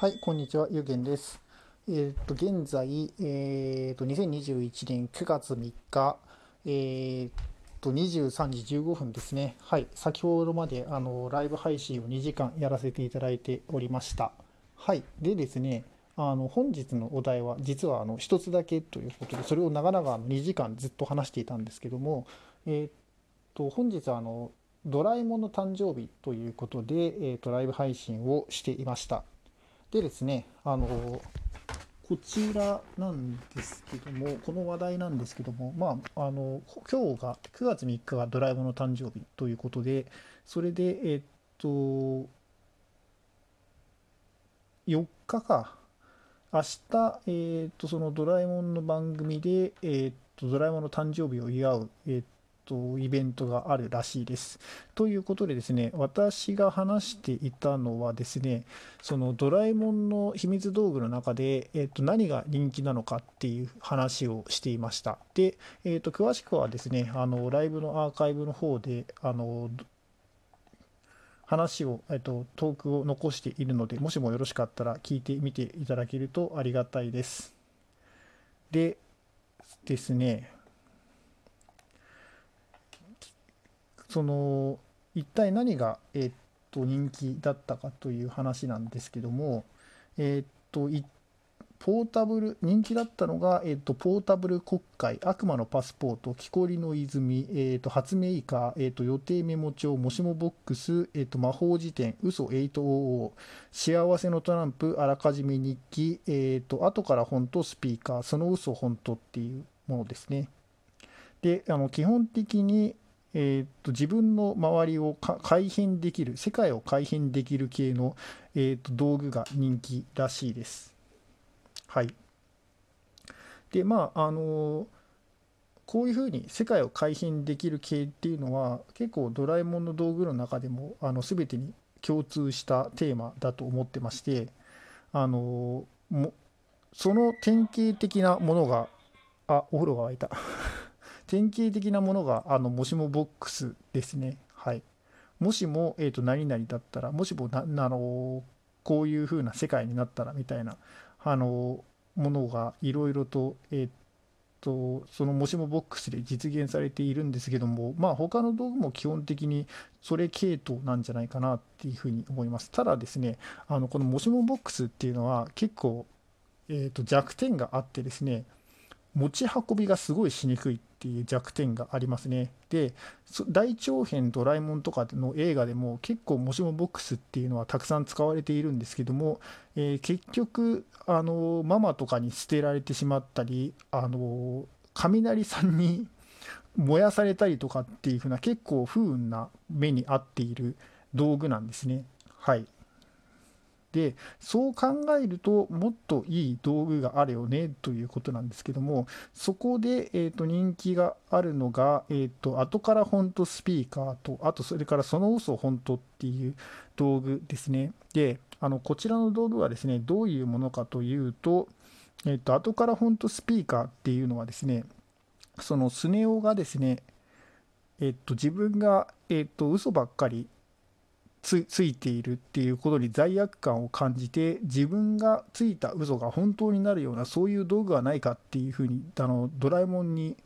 はい、こんにちは、ゆげんです。えっと、現在、えっと、2021年9月3日、えっと、23時15分ですね。はい、先ほどまで、あの、ライブ配信を2時間やらせていただいておりました。はい、でですね、あの、本日のお題は、実は、あの、一つだけということで、それを長々2時間ずっと話していたんですけども、えっと、本日は、あの、ドラえもんの誕生日ということで、えっと、ライブ配信をしていました。でですね、あの、こちらなんですけども、この話題なんですけども、まあ、あの、今日が、9月3日がドラえもんの誕生日ということで、それで、えっと、4日か、明日、えっと、そのドラえもんの番組で、えっと、ドラえもんの誕生日を祝う、えっと、イベントがあるらしいです。ということでですね、私が話していたのはですね、そのドラえもんの秘密道具の中で、えっと、何が人気なのかっていう話をしていました。で、えっと、詳しくはですね、あの、ライブのアーカイブの方で、あの、話を、えっと、トークを残しているので、もしもよろしかったら聞いてみていただけるとありがたいです。で、ですね、その一体何が、えーっと人気だったかという話なんですけども、えーっとポータブル人気だったのが、えーっとポータブル国会悪魔のパスポート木こりの泉、えーっと発明以下、えーっと予定メモ帳もしもボックス、えーっと魔法辞典嘘800幸せのトランプあらかじめ日記、えーっと後から本とスピーカーその嘘本当っていうものですね。であの基本的にえーっと自分の周りを改変できる世界を改変できる系の、えーっと道具が人気らしいです。はい。でまああのこういうふうに世界を改変できる系っていうのは結構ドラえもんの道具の中でもあの全てに共通したテーマだと思ってましてあのもその典型的なものがあお風呂が沸いた。典型的なものがあのもしもボックスですね。はい。もしも、えー、と何々だったら、もしもなあのこういう風な世界になったらみたいなあのものがいろいろと,、えー、とそのもしもボックスで実現されているんですけども、まあ他の道具も基本的にそれ系統なんじゃないかなっていうふうに思います。ただですね、あのこのもしもボックスっていうのは結構、えー、と弱点があってですね、持ち運びがすごいしにくいっていう弱点がありますね。で、大長編ドラえもんとかの映画でも結構もしもボックスっていうのはたくさん使われているんですけども、えー結局あのママとかに捨てられてしまったり、あの雷さんに 燃やされたりとかっていう風な結構不運な目に遭っている道具なんですね。はい。でそう考えるともっといい道具があるよねということなんですけどもそこで、えー、と人気があるのが、えー、と後から本当スピーカーとあとそれからその嘘本当っていう道具ですね。であのこちらの道具はですねどういうものかというと,、えー、と後から本当スピーカーっていうのはですねそのスネ夫がですねえっと、自分が、えっと、嘘ばっかりついているっていうことに罪悪感を感じて自分がついた嘘が本当になるようなそういう道具はないかっていうふうにあのドラえもんに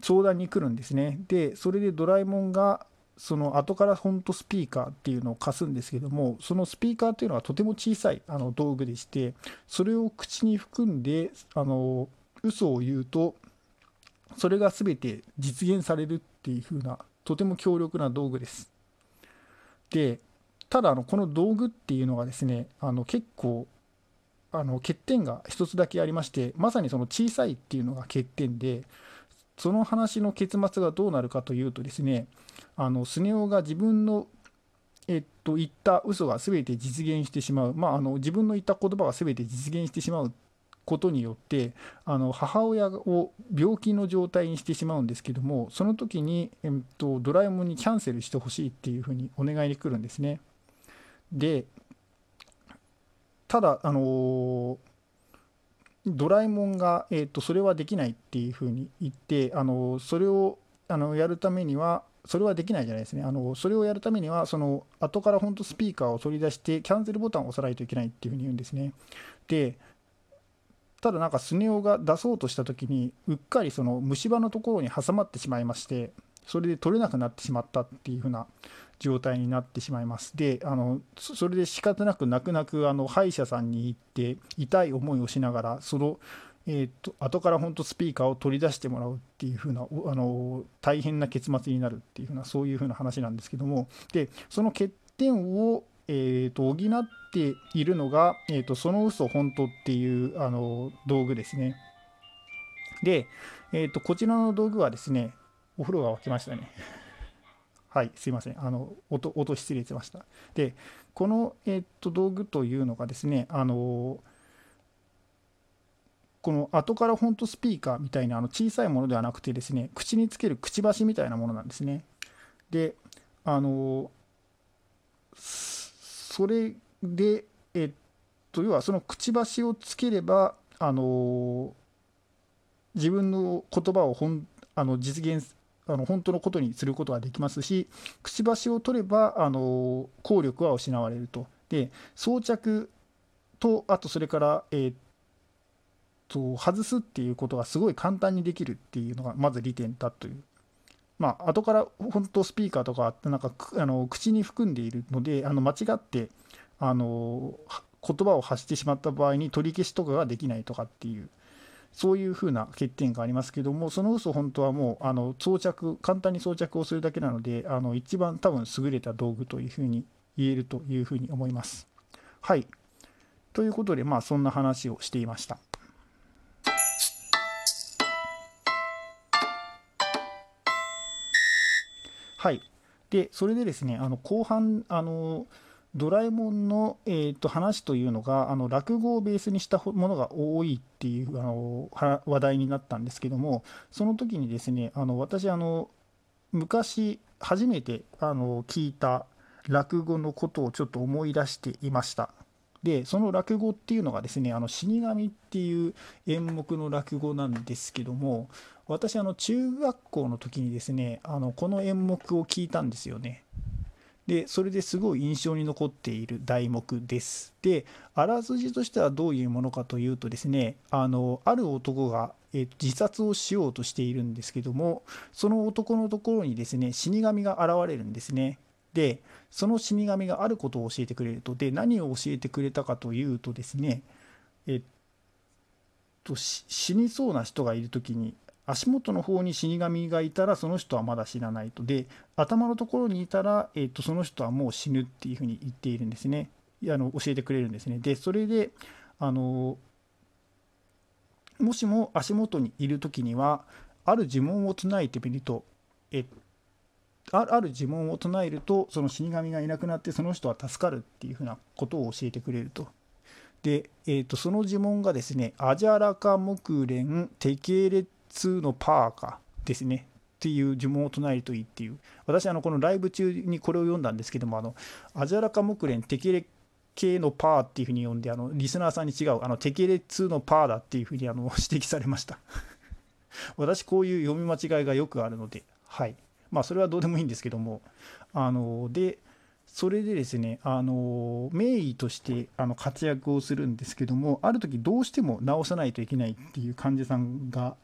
相談に来るんですねでそれでドラえもんがその後から本当スピーカーっていうのを貸すんですけどもそのスピーカーっていうのはとても小さいあの道具でしてそれを口に含んであの嘘を言うとそれが全て実現されるっていう風なとても強力な道具です。でただあのこの道具っていうのがですねあの結構あの欠点が一つだけありましてまさにその小さいっていうのが欠点でその話の結末がどうなるかというとですねあのスネ夫が自分のえっと、言った嘘が全て実現してしまう、まあ、あの自分の言った言葉が全て実現してしまうことによってあの母親を病気の状態にしてしまうんですけどもその時に、えっと、ドラえもんにキャンセルしてほしいっていうふうにお願いに来るんですね。でただあのドラえもんが、えっと、それはできないっていうふうに言ってあのそれをあのやるためにはそれはできないじゃないですねあのそれをやるためにはその後から本当スピーカーを取り出してキャンセルボタンを押さないといけないっていうふうに言うんですねでただなんかスネ夫が出そうとした時にうっかりその虫歯のところに挟まってしまいましてそれで取れなくなってしまったっていう風な状態になってしまいます。で、あのそれで仕方なく泣く泣くあの歯医者さんに行って痛い思いをしながらそのえーと、後から本当スピーカーを取り出してもらうっていう風なあの大変な結末になるっていう風なそういう風な話なんですけどもでその欠点を、えーと、補っているのが、えーと、その嘘本当っていうあの道具ですねで、えー、とこちらの道具はですねお風呂が沸きましたね はい、すいません。あの音音失礼しました。で、この、えー、と道具というのがですね、あのこの後からフォントスピーカーみたいなあの小さいものではなくてですね、口につけるくちばしみたいなものなんですね。で、あのそれで、えっと、要はそのくちばしをつければ、あの自分の言葉をほんあの実現あの本当のことにすることができますしくちばしを取ればあの効力は失われると。で装着とあとそれから、えー、っと外すっていうことがすごい簡単にできるっていうのがまず利点だという。まあ後から本当スピーカーとかなんかあの口に含んでいるのであの間違ってあの言葉を発してしまった場合に取り消しとかができないとかっていうそういうふうな欠点がありますけども、その嘘本当はもうあの装着、簡単に装着をするだけなので、あの一番多分優れた道具というふうに言えるというふうに思います。はい。ということで、まあそんな話をしていました。はい。で、それでですね、あの後半、あの、ドラえもんの、えー、と話というのがあの落語をベースにしたものが多いっていうあの話題になったんですけどもその時にですねあの私あの昔初めてあの聞いた落語のことをちょっと思い出していました。でその落語っていうのがですね「あの死神」っていう演目の落語なんですけども私あの中学校の時にですねあのこの演目を聞いたんですよね。でそれですごい印象に残っている題目です。であらすじとしてはどういうものかというとですねあのある男が、え自殺をしようとしているんですけどもその男のところにですね死神が現れるんですね。でその死神があることを教えてくれるとで何を教えてくれたかというとですねえっと死にそうな人がいる時に足元の方に死神がいたらその人はまだ死なないと。で頭のところにいたら、えー、とその人はもう死ぬっていうふうに言っているんですね。あの教えてくれるんですね。でそれであのもしも足元にいる時にはある呪文を唱えてみるとえある呪文を唱えるとその死神がいなくなってその人は助かるっていうふうなことを教えてくれると。で、えー、とその呪文がですね「アジャラカ木蓮テケレッ2のパーかですね。っていう呪文を唱えるといいっていう。私あのこのライブ中にこれを読んだんですけどもあのアジャラカ木蓮テケレ系のパーっていうふうに読んであのリスナーさんに違うあのテケレ2のパーだっていうふうにあの指摘されました。私こういう読み間違いがよくあるのではい。まあそれはどうでもいいんですけどもあのでそれでですねあの名医としてあの活躍をするんですけどもある時どうしても治さないといけないっていう患者さんが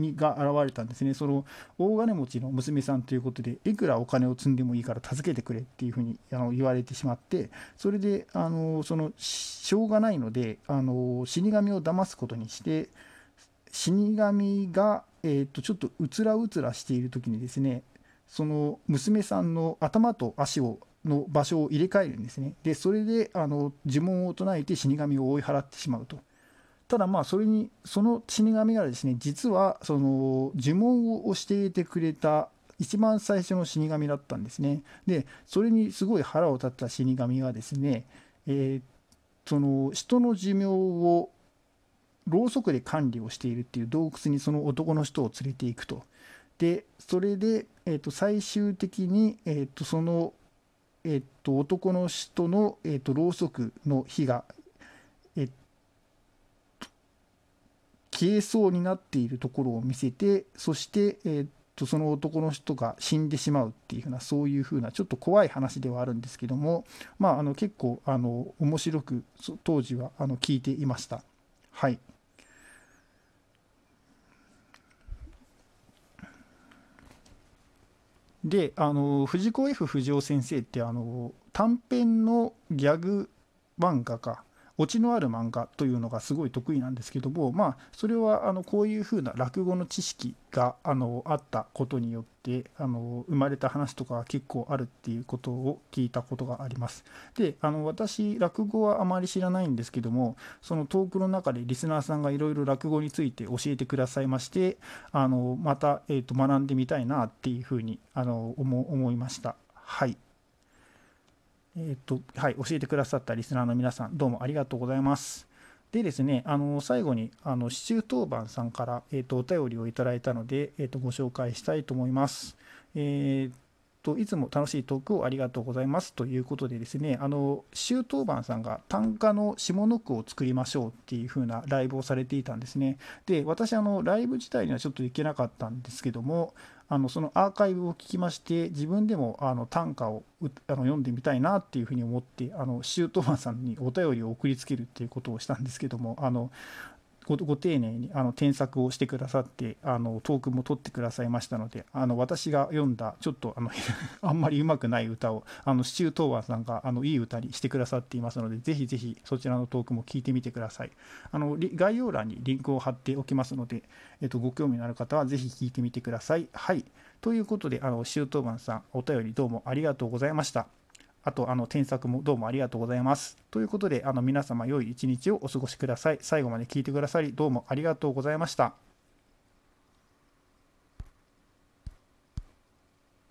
にが現れたんですねその大金持ちの娘さんということでいくらお金を積んでもいいから助けてくれっていうふうにあの言われてしまってそれであのそのしょうがないのであの死神を騙すことにして死神が、えー、とちょっとうつらうつらしている時にですねその娘さんの頭と足をの場所を入れ替えるんですねでそれであの呪文を唱えて死神を追い払ってしまうと。ただまあそれにその死神がですね実はその呪文を教えてくれた一番最初の死神だったんですね。でそれにすごい腹を立った死神がですね、えー、その人の寿命をろうそくで管理をしているっていう洞窟にその男の人を連れていくと。でそれで、えー、と最終的に、えー、とその、えー、と男の人の、えー、とろうそくの火が消えそうになっているところを見せてそして、えー、と、その男の人が死んでしまうっていうふうなそういうふうなちょっと怖い話ではあるんですけども、まあ、あの結構あの面白く当時はあの聞いていました。はいであの藤子 F 不二雄先生ってあの短編のギャグ漫画かオチのある漫画というのがすごい得意なんですけどもまあそれはあのこういうふうな落語の知識があのあったことによってあの生まれた話とかが結構あるっていうことを聞いたことがあります。であの私落語はあまり知らないんですけどもそのトークの中でリスナーさんがいろいろ落語について教えてくださいましてあのまた、えーと、学んでみたいなっていうふうにあの思思いました。はいえっ、と、はい、教えてくださったリスナーの皆さん、どうもありがとうございます。でですね、あの最後に、あの、シチュー当番さんから、えっ、と、お便りをいただいたので、えっ、と、ご紹介したいと思います。えー、といつも楽しいトークをありがとうございますということでですね、あの、周当番さんが短歌の下の句を作りましょうっていう風なライブをされていたんですね。で、私、あの、ライブ自体にはちょっと行けなかったんですけども、あのそのアーカイブを聞きまして自分でもあの短歌をあの読んでみたいなっていうふうに思ってあのシュートマンさんにお便りを送りつけるっていうことをしたんですけどもあのごご丁寧にあの添削をしてくださってあのトークも取ってくださいましたのであの私が読んだちょっとあの あんまりうまくない歌をあのシチュートーワーさんがあのいい歌にしてくださっていますのでぜひぜひそちらのトークも聞いてみてください。あの概要欄にリンクを貼っておきますので、えっと、ご興味のある方はぜひ聞いてみてください。はい。ということであのシュートーバンさんお便りどうもありがとうございました。あと、あの、添削もどうもありがとうございます。ということで、あの、皆様良い一日をお過ごしください。最後まで聞いてくださり、どうもありがとうございました。